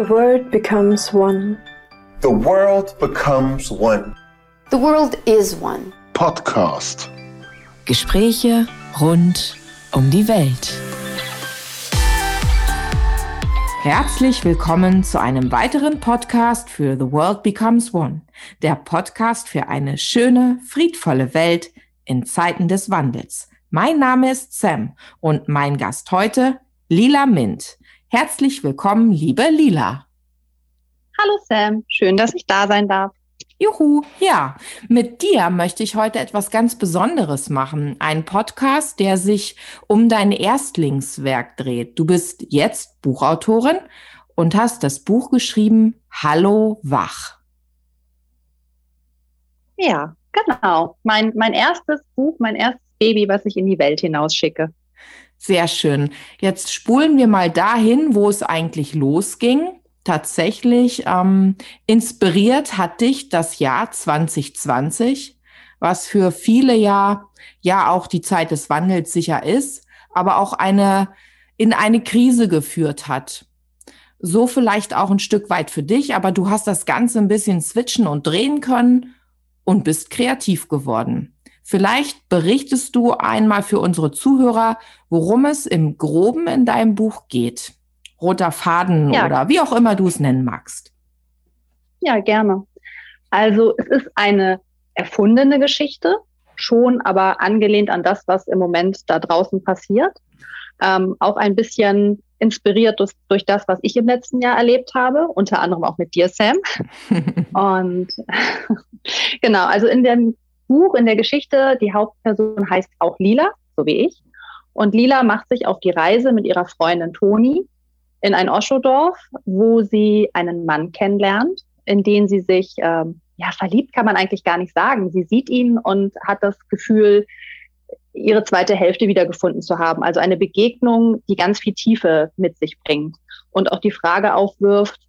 The world becomes one. The world becomes one. The world is one. Podcast. Gespräche rund um die Welt. Herzlich willkommen zu einem weiteren Podcast für The World Becomes One, der Podcast für eine schöne, friedvolle Welt in Zeiten des Wandels. Mein Name ist Sam und mein Gast heute Lila Mint. Herzlich willkommen, liebe Lila. Hallo Sam, schön, dass ich da sein darf. Juhu, ja, mit dir möchte ich heute etwas ganz Besonderes machen. Ein Podcast, der sich um dein Erstlingswerk dreht. Du bist jetzt Buchautorin und hast das Buch geschrieben Hallo Wach. Ja, genau. Mein, mein erstes Buch, mein erstes Baby, was ich in die Welt hinausschicke. Sehr schön. Jetzt spulen wir mal dahin, wo es eigentlich losging. Tatsächlich ähm, inspiriert hat dich das Jahr 2020, was für viele ja ja auch die Zeit des Wandels sicher ist, aber auch eine in eine Krise geführt hat. So vielleicht auch ein Stück weit für dich, aber du hast das Ganze ein bisschen switchen und drehen können und bist kreativ geworden. Vielleicht berichtest du einmal für unsere Zuhörer, worum es im Groben in deinem Buch geht. Roter Faden ja. oder wie auch immer du es nennen magst. Ja, gerne. Also es ist eine erfundene Geschichte, schon aber angelehnt an das, was im Moment da draußen passiert. Ähm, auch ein bisschen inspiriert durch, durch, das, was ich im letzten Jahr erlebt habe, unter anderem auch mit dir, Sam. Und genau, also in dem Buch, in der Geschichte, die Hauptperson heißt auch Lila, so wie ich. Und Lila macht sich auf die Reise mit ihrer Freundin Toni in ein Oschodorf, wo sie einen Mann kennenlernt, in den sie sich, ähm, ja, verliebt kann man eigentlich gar nicht sagen. Sie sieht ihn und hat das Gefühl, ihre zweite Hälfte wiedergefunden zu haben. Also eine Begegnung, die ganz viel Tiefe mit sich bringt und auch die Frage aufwirft,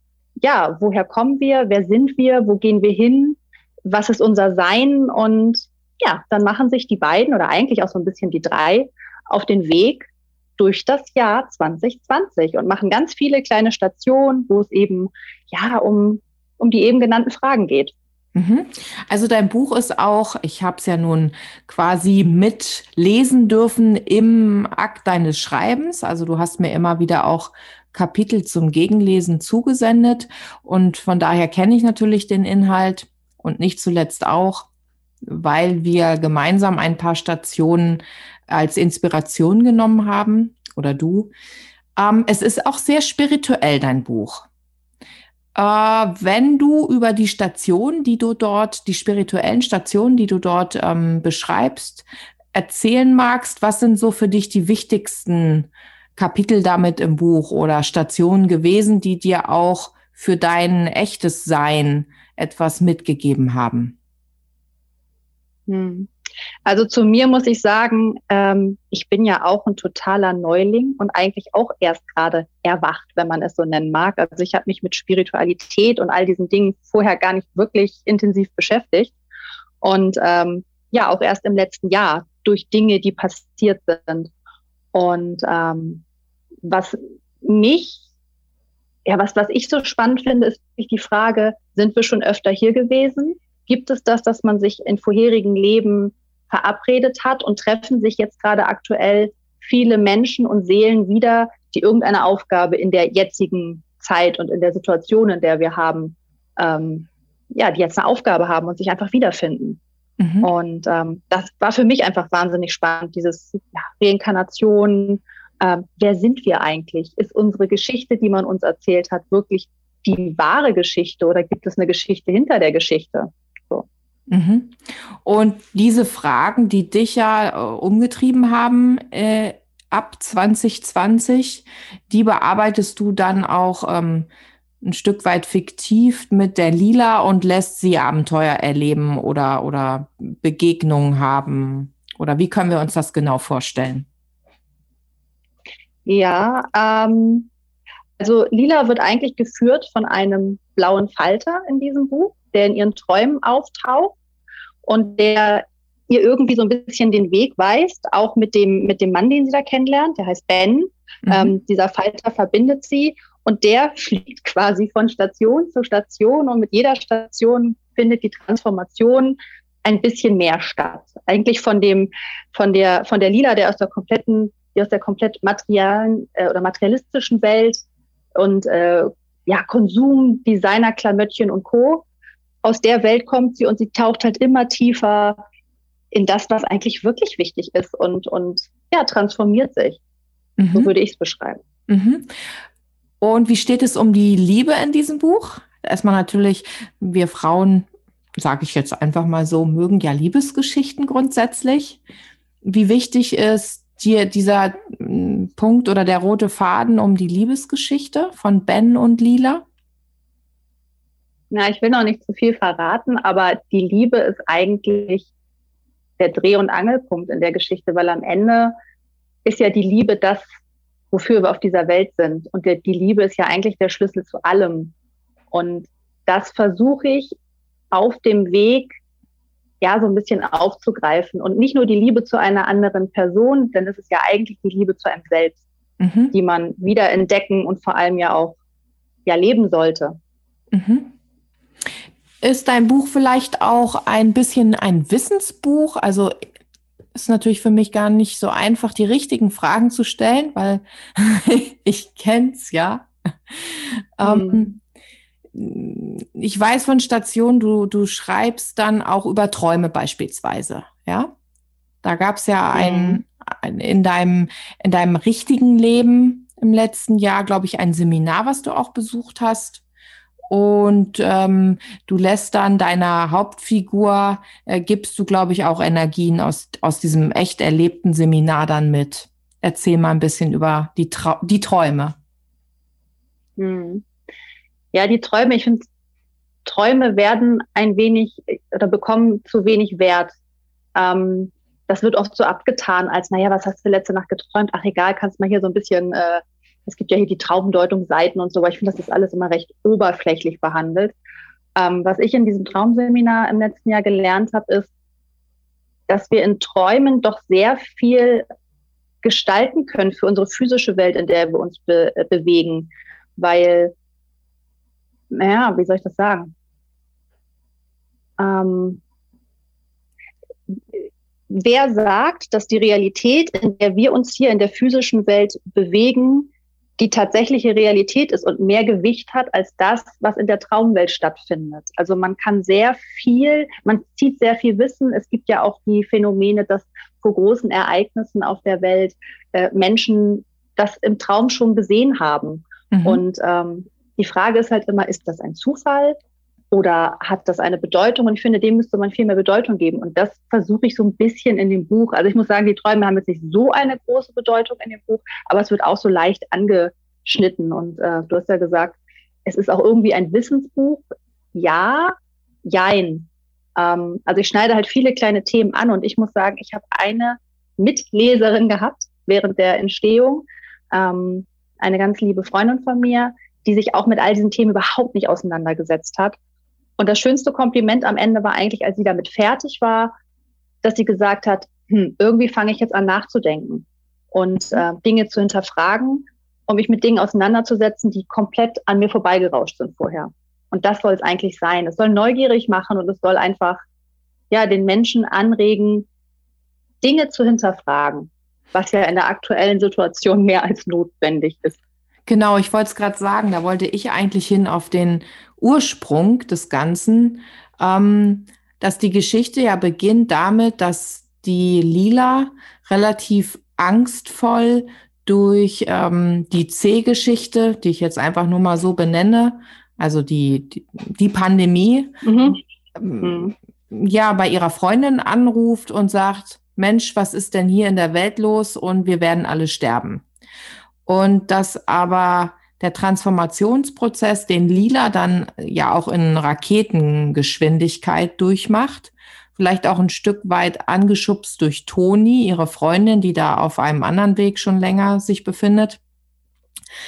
ja, woher kommen wir? Wer sind wir? Wo gehen wir hin? Was ist unser Sein? Und ja, dann machen sich die beiden oder eigentlich auch so ein bisschen die drei auf den Weg durch das Jahr 2020 und machen ganz viele kleine Stationen, wo es eben ja um, um die eben genannten Fragen geht. Mhm. Also dein Buch ist auch, ich habe es ja nun quasi mitlesen dürfen im Akt deines Schreibens. Also du hast mir immer wieder auch Kapitel zum Gegenlesen zugesendet und von daher kenne ich natürlich den Inhalt und nicht zuletzt auch, weil wir gemeinsam ein paar Stationen als Inspiration genommen haben oder du. Ähm, es ist auch sehr spirituell, dein Buch. Äh, wenn du über die Stationen, die du dort, die spirituellen Stationen, die du dort ähm, beschreibst, erzählen magst, was sind so für dich die wichtigsten Kapitel damit im Buch oder Stationen gewesen, die dir auch für dein echtes Sein etwas mitgegeben haben? Hm. Also zu mir muss ich sagen, ähm, ich bin ja auch ein totaler Neuling und eigentlich auch erst gerade erwacht, wenn man es so nennen mag. Also ich habe mich mit Spiritualität und all diesen Dingen vorher gar nicht wirklich intensiv beschäftigt. Und ähm, ja, auch erst im letzten Jahr durch Dinge, die passiert sind. Und ähm, was mich ja, was, was ich so spannend finde, ist die Frage, sind wir schon öfter hier gewesen? Gibt es das, dass man sich in vorherigen Leben verabredet hat und treffen sich jetzt gerade aktuell viele Menschen und Seelen wieder, die irgendeine Aufgabe in der jetzigen Zeit und in der Situation, in der wir haben, ähm, ja, die jetzt eine Aufgabe haben und sich einfach wiederfinden. Mhm. Und ähm, das war für mich einfach wahnsinnig spannend, dieses ja, Reinkarnation, ähm, wer sind wir eigentlich? Ist unsere Geschichte, die man uns erzählt hat, wirklich die wahre Geschichte oder gibt es eine Geschichte hinter der Geschichte? Mhm. Und diese Fragen, die dich ja äh, umgetrieben haben äh, ab 2020, die bearbeitest du dann auch ähm, ein Stück weit fiktiv mit der Lila und lässt sie Abenteuer erleben oder, oder Begegnungen haben? Oder wie können wir uns das genau vorstellen? Ja, ähm, also Lila wird eigentlich geführt von einem blauen Falter in diesem Buch, der in ihren Träumen auftaucht und der ihr irgendwie so ein bisschen den Weg weist, auch mit dem, mit dem Mann, den sie da kennenlernt, der heißt Ben. Mhm. Ähm, dieser Falter verbindet sie Und der fliegt quasi von Station zu Station und mit jeder Station findet die Transformation ein bisschen mehr statt. Eigentlich von dem, von der, von der Lila, der aus der kompletten, die aus der komplett materialen äh, oder materialistischen Welt und äh, ja, Konsum, Designer, Klamöttchen und Co. Aus der Welt kommt sie und sie taucht halt immer tiefer in das, was eigentlich wirklich wichtig ist und, und ja, transformiert sich. Mhm. So würde ich es beschreiben. Mhm. Und wie steht es um die Liebe in diesem Buch? Erstmal natürlich, wir Frauen, sage ich jetzt einfach mal so, mögen ja Liebesgeschichten grundsätzlich. Wie wichtig ist dir dieser hm, Punkt oder der rote Faden um die Liebesgeschichte von Ben und Lila? Na, ich will noch nicht zu viel verraten, aber die Liebe ist eigentlich der Dreh- und Angelpunkt in der Geschichte, weil am Ende ist ja die Liebe das, wofür wir auf dieser Welt sind. Und der, die Liebe ist ja eigentlich der Schlüssel zu allem. Und das versuche ich auf dem Weg, ja, so ein bisschen aufzugreifen. Und nicht nur die Liebe zu einer anderen Person, denn es ist ja eigentlich die Liebe zu einem selbst, mhm. die man wieder entdecken und vor allem ja auch ja leben sollte. Mhm. Ist dein Buch vielleicht auch ein bisschen ein Wissensbuch? Also ist natürlich für mich gar nicht so einfach, die richtigen Fragen zu stellen, weil ich kenn's ja. Mhm. Ähm, ich weiß von Stationen, du, du schreibst dann auch über Träume beispielsweise, ja? Da gab's ja ein, ein, in deinem, in deinem richtigen Leben im letzten Jahr, glaube ich, ein Seminar, was du auch besucht hast und ähm, du lässt dann deiner Hauptfigur, äh, gibst du, glaube ich, auch Energien aus, aus diesem echt erlebten Seminar dann mit. Erzähl mal ein bisschen über die, Trau die Träume. Hm. Ja, die Träume, ich finde, Träume werden ein wenig oder bekommen zu wenig Wert. Ähm, das wird oft so abgetan als, naja, was hast du letzte Nacht geträumt? Ach egal, kannst mal hier so ein bisschen äh, es gibt ja hier die Traubendeutungsseiten und so, aber ich finde, das ist alles immer recht oberflächlich behandelt. Ähm, was ich in diesem Traumseminar im letzten Jahr gelernt habe, ist, dass wir in Träumen doch sehr viel gestalten können für unsere physische Welt, in der wir uns be äh, bewegen. Weil, naja, wie soll ich das sagen? Ähm, wer sagt, dass die Realität, in der wir uns hier in der physischen Welt bewegen, die tatsächliche Realität ist und mehr Gewicht hat als das, was in der Traumwelt stattfindet. Also man kann sehr viel, man zieht sehr viel Wissen. Es gibt ja auch die Phänomene, dass vor großen Ereignissen auf der Welt äh, Menschen das im Traum schon gesehen haben. Mhm. Und ähm, die Frage ist halt immer, ist das ein Zufall? Oder hat das eine Bedeutung? Und ich finde, dem müsste man viel mehr Bedeutung geben. Und das versuche ich so ein bisschen in dem Buch. Also ich muss sagen, die Träume haben jetzt nicht so eine große Bedeutung in dem Buch, aber es wird auch so leicht angeschnitten. Und äh, du hast ja gesagt, es ist auch irgendwie ein Wissensbuch. Ja, jein. Ähm, also ich schneide halt viele kleine Themen an und ich muss sagen, ich habe eine Mitleserin gehabt während der Entstehung, ähm, eine ganz liebe Freundin von mir, die sich auch mit all diesen Themen überhaupt nicht auseinandergesetzt hat und das schönste Kompliment am Ende war eigentlich, als sie damit fertig war, dass sie gesagt hat, hm, irgendwie fange ich jetzt an nachzudenken und äh, Dinge zu hinterfragen, um mich mit Dingen auseinanderzusetzen, die komplett an mir vorbeigerauscht sind vorher. Und das soll es eigentlich sein. Es soll neugierig machen und es soll einfach ja den Menschen anregen, Dinge zu hinterfragen, was ja in der aktuellen Situation mehr als notwendig ist. Genau, ich wollte es gerade sagen, da wollte ich eigentlich hin auf den Ursprung des Ganzen, ähm, dass die Geschichte ja beginnt damit, dass die Lila relativ angstvoll durch ähm, die C-Geschichte, die ich jetzt einfach nur mal so benenne, also die, die, die Pandemie, mhm. Ähm, mhm. ja, bei ihrer Freundin anruft und sagt, Mensch, was ist denn hier in der Welt los? Und wir werden alle sterben. Und dass aber der Transformationsprozess, den Lila dann ja auch in Raketengeschwindigkeit durchmacht, vielleicht auch ein Stück weit angeschubst durch Toni, ihre Freundin, die da auf einem anderen Weg schon länger sich befindet,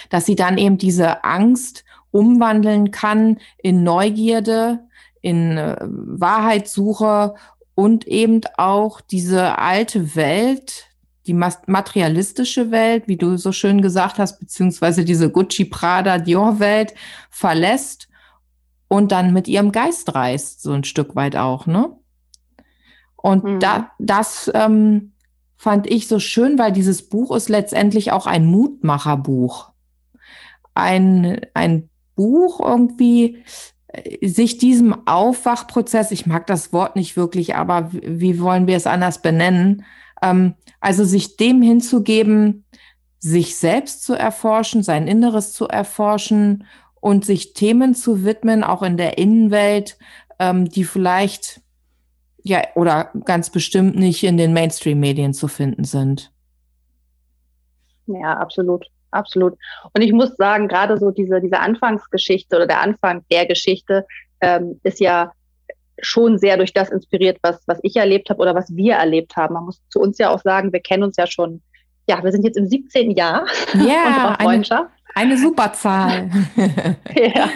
dass sie dann eben diese Angst umwandeln kann in Neugierde, in äh, Wahrheitssuche und eben auch diese alte Welt die materialistische Welt, wie du so schön gesagt hast, beziehungsweise diese Gucci, Prada, Dior-Welt verlässt und dann mit ihrem Geist reist, so ein Stück weit auch, ne? Und mhm. da, das ähm, fand ich so schön, weil dieses Buch ist letztendlich auch ein Mutmacherbuch. Ein, ein Buch irgendwie, äh, sich diesem Aufwachprozess, ich mag das Wort nicht wirklich, aber wie wollen wir es anders benennen? Ähm, also sich dem hinzugeben, sich selbst zu erforschen, sein Inneres zu erforschen und sich Themen zu widmen, auch in der Innenwelt, ähm, die vielleicht ja oder ganz bestimmt nicht in den Mainstream-Medien zu finden sind. Ja, absolut, absolut. Und ich muss sagen, gerade so diese, diese Anfangsgeschichte oder der Anfang der Geschichte ähm, ist ja schon sehr durch das inspiriert, was, was ich erlebt habe oder was wir erlebt haben. Man muss zu uns ja auch sagen, wir kennen uns ja schon, ja, wir sind jetzt im 17. Jahr yeah, Freundschaft. Eine, eine super Zahl. ja.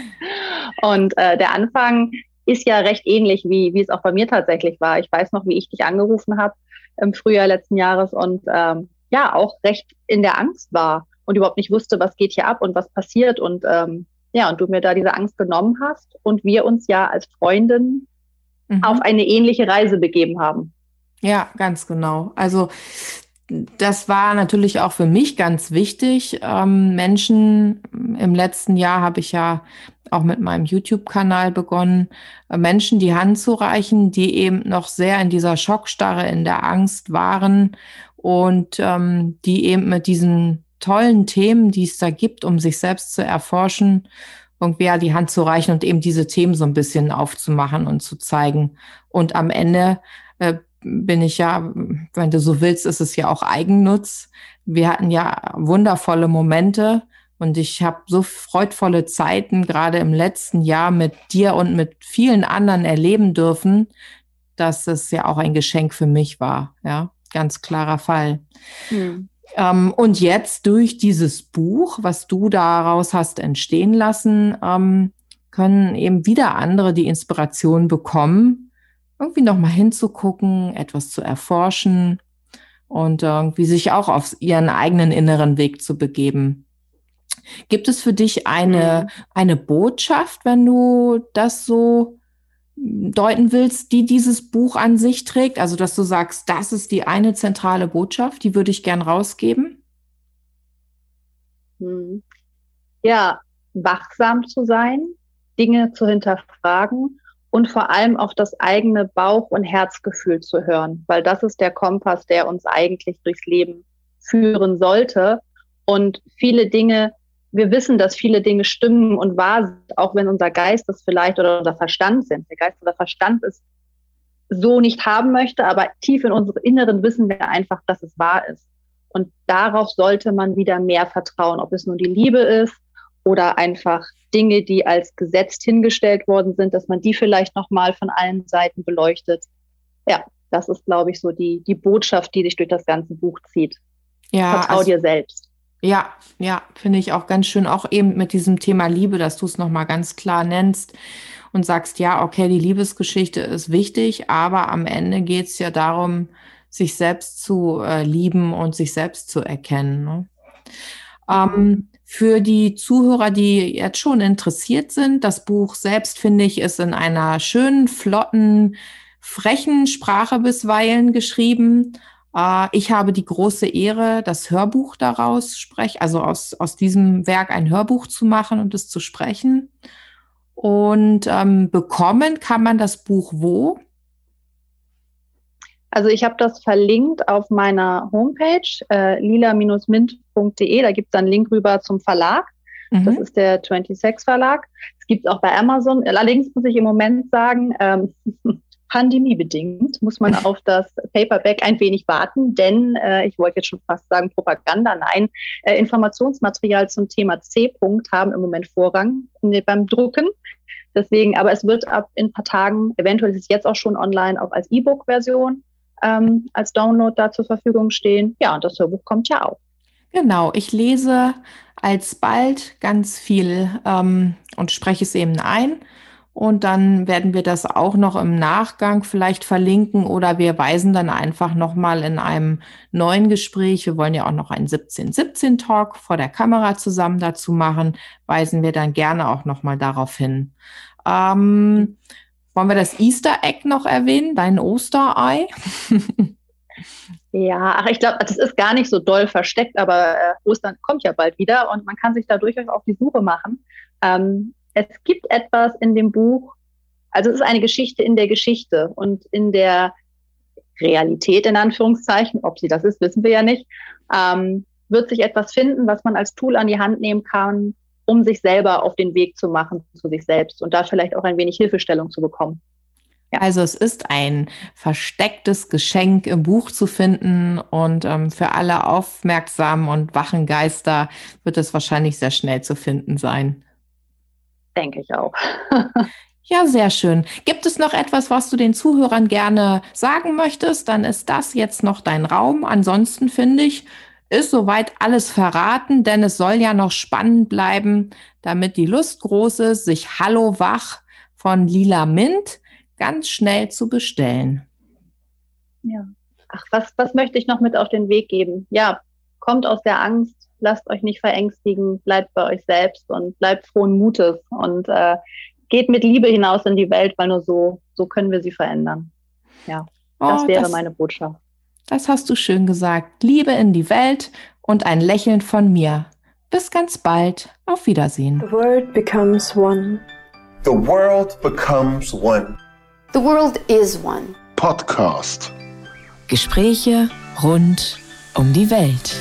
Und äh, der Anfang ist ja recht ähnlich, wie, wie es auch bei mir tatsächlich war. Ich weiß noch, wie ich dich angerufen habe im Frühjahr letzten Jahres und ähm, ja, auch recht in der Angst war und überhaupt nicht wusste, was geht hier ab und was passiert. Und ähm, ja, und du mir da diese Angst genommen hast und wir uns ja als Freundin mhm. auf eine ähnliche Reise begeben haben. Ja, ganz genau. Also das war natürlich auch für mich ganz wichtig. Ähm, Menschen, im letzten Jahr habe ich ja auch mit meinem YouTube-Kanal begonnen, äh, Menschen die Hand zu reichen, die eben noch sehr in dieser Schockstarre, in der Angst waren und ähm, die eben mit diesen tollen Themen, die es da gibt, um sich selbst zu erforschen, irgendwie ja die Hand zu reichen und eben diese Themen so ein bisschen aufzumachen und zu zeigen. Und am Ende äh, bin ich ja, wenn du so willst, ist es ja auch Eigennutz. Wir hatten ja wundervolle Momente und ich habe so freudvolle Zeiten gerade im letzten Jahr mit dir und mit vielen anderen erleben dürfen, dass es ja auch ein Geschenk für mich war. Ja, ganz klarer Fall. Mhm. Ähm, und jetzt durch dieses Buch, was du daraus hast entstehen lassen, ähm, können eben wieder andere die Inspiration bekommen, irgendwie nochmal hinzugucken, etwas zu erforschen und irgendwie sich auch auf ihren eigenen inneren Weg zu begeben. Gibt es für dich eine, mhm. eine Botschaft, wenn du das so deuten willst, die dieses Buch an sich trägt? Also, dass du sagst, das ist die eine zentrale Botschaft, die würde ich gern rausgeben? Mhm. Ja, wachsam zu sein, Dinge zu hinterfragen und vor allem auf das eigene Bauch- und Herzgefühl zu hören, weil das ist der Kompass, der uns eigentlich durchs Leben führen sollte. Und viele Dinge wir wissen, dass viele Dinge stimmen und wahr sind, auch wenn unser Geist es vielleicht oder unser Verstand sind. Der Geist oder Verstand es so nicht haben möchte, aber tief in unserem Inneren wissen wir einfach, dass es wahr ist. Und darauf sollte man wieder mehr vertrauen, ob es nun die Liebe ist oder einfach Dinge, die als Gesetz hingestellt worden sind, dass man die vielleicht nochmal von allen Seiten beleuchtet. Ja, das ist, glaube ich, so die, die Botschaft, die sich durch das ganze Buch zieht. Ja, Vertrau also, dir selbst. Ja, ja, finde ich auch ganz schön, auch eben mit diesem Thema Liebe, dass du es nochmal ganz klar nennst und sagst, ja, okay, die Liebesgeschichte ist wichtig, aber am Ende geht es ja darum, sich selbst zu äh, lieben und sich selbst zu erkennen. Ne? Ähm, für die Zuhörer, die jetzt schon interessiert sind, das Buch selbst, finde ich, ist in einer schönen, flotten, frechen Sprache bisweilen geschrieben. Äh, ich habe die große Ehre, das Hörbuch daraus sprechen, also aus, aus diesem Werk ein Hörbuch zu machen und es zu sprechen. Und ähm, bekommen kann man das Buch wo? Also ich habe das verlinkt auf meiner Homepage äh, lila-mint.de. Da gibt es einen Link rüber zum Verlag. Mhm. Das ist der 26 Verlag. Es gibt es auch bei Amazon. Allerdings muss ich im Moment sagen, ähm, pandemiebedingt muss man auf das Paperback ein wenig warten, denn äh, ich wollte jetzt schon fast sagen Propaganda, nein, äh, Informationsmaterial zum Thema C-Punkt haben im Moment Vorrang ne, beim Drucken. Deswegen, aber es wird ab in ein paar Tagen, eventuell ist es jetzt auch schon online, auch als E-Book-Version ähm, als Download da zur Verfügung stehen. Ja, und das Hörbuch kommt ja auch. Genau, ich lese alsbald ganz viel ähm, und spreche es eben ein. Und dann werden wir das auch noch im Nachgang vielleicht verlinken oder wir weisen dann einfach nochmal in einem neuen Gespräch. Wir wollen ja auch noch einen 1717 Talk vor der Kamera zusammen dazu machen. Weisen wir dann gerne auch nochmal darauf hin. Ähm, wollen wir das Easter Egg noch erwähnen? Dein Osterei? Ja, ach, ich glaube, das ist gar nicht so doll versteckt, aber äh, Ostern kommt ja bald wieder und man kann sich da durchaus auf die Suche machen. Ähm, es gibt etwas in dem Buch, also es ist eine Geschichte in der Geschichte und in der Realität in Anführungszeichen, ob sie das ist, wissen wir ja nicht, ähm, wird sich etwas finden, was man als Tool an die Hand nehmen kann, um sich selber auf den Weg zu machen zu sich selbst und da vielleicht auch ein wenig Hilfestellung zu bekommen. Ja. Also es ist ein verstecktes Geschenk im Buch zu finden und ähm, für alle aufmerksamen und wachen Geister wird es wahrscheinlich sehr schnell zu finden sein denke ich auch. Ja, sehr schön. Gibt es noch etwas, was du den Zuhörern gerne sagen möchtest? Dann ist das jetzt noch dein Raum. Ansonsten finde ich, ist soweit alles verraten, denn es soll ja noch spannend bleiben, damit die Lust groß ist, sich Hallo Wach von Lila Mint ganz schnell zu bestellen. Ja. Ach, was, was möchte ich noch mit auf den Weg geben? Ja, kommt aus der Angst, lasst euch nicht verängstigen, bleibt bei euch selbst und bleibt frohen Mutes und äh, geht mit Liebe hinaus in die Welt, weil nur so, so können wir sie verändern. Ja, das oh, wäre das, meine Botschaft. Das hast du schön gesagt. Liebe in die Welt und ein Lächeln von mir. Bis ganz bald. Auf Wiedersehen. The world becomes one. The world becomes one. The world is one. Podcast. Gespräche rund um die Welt.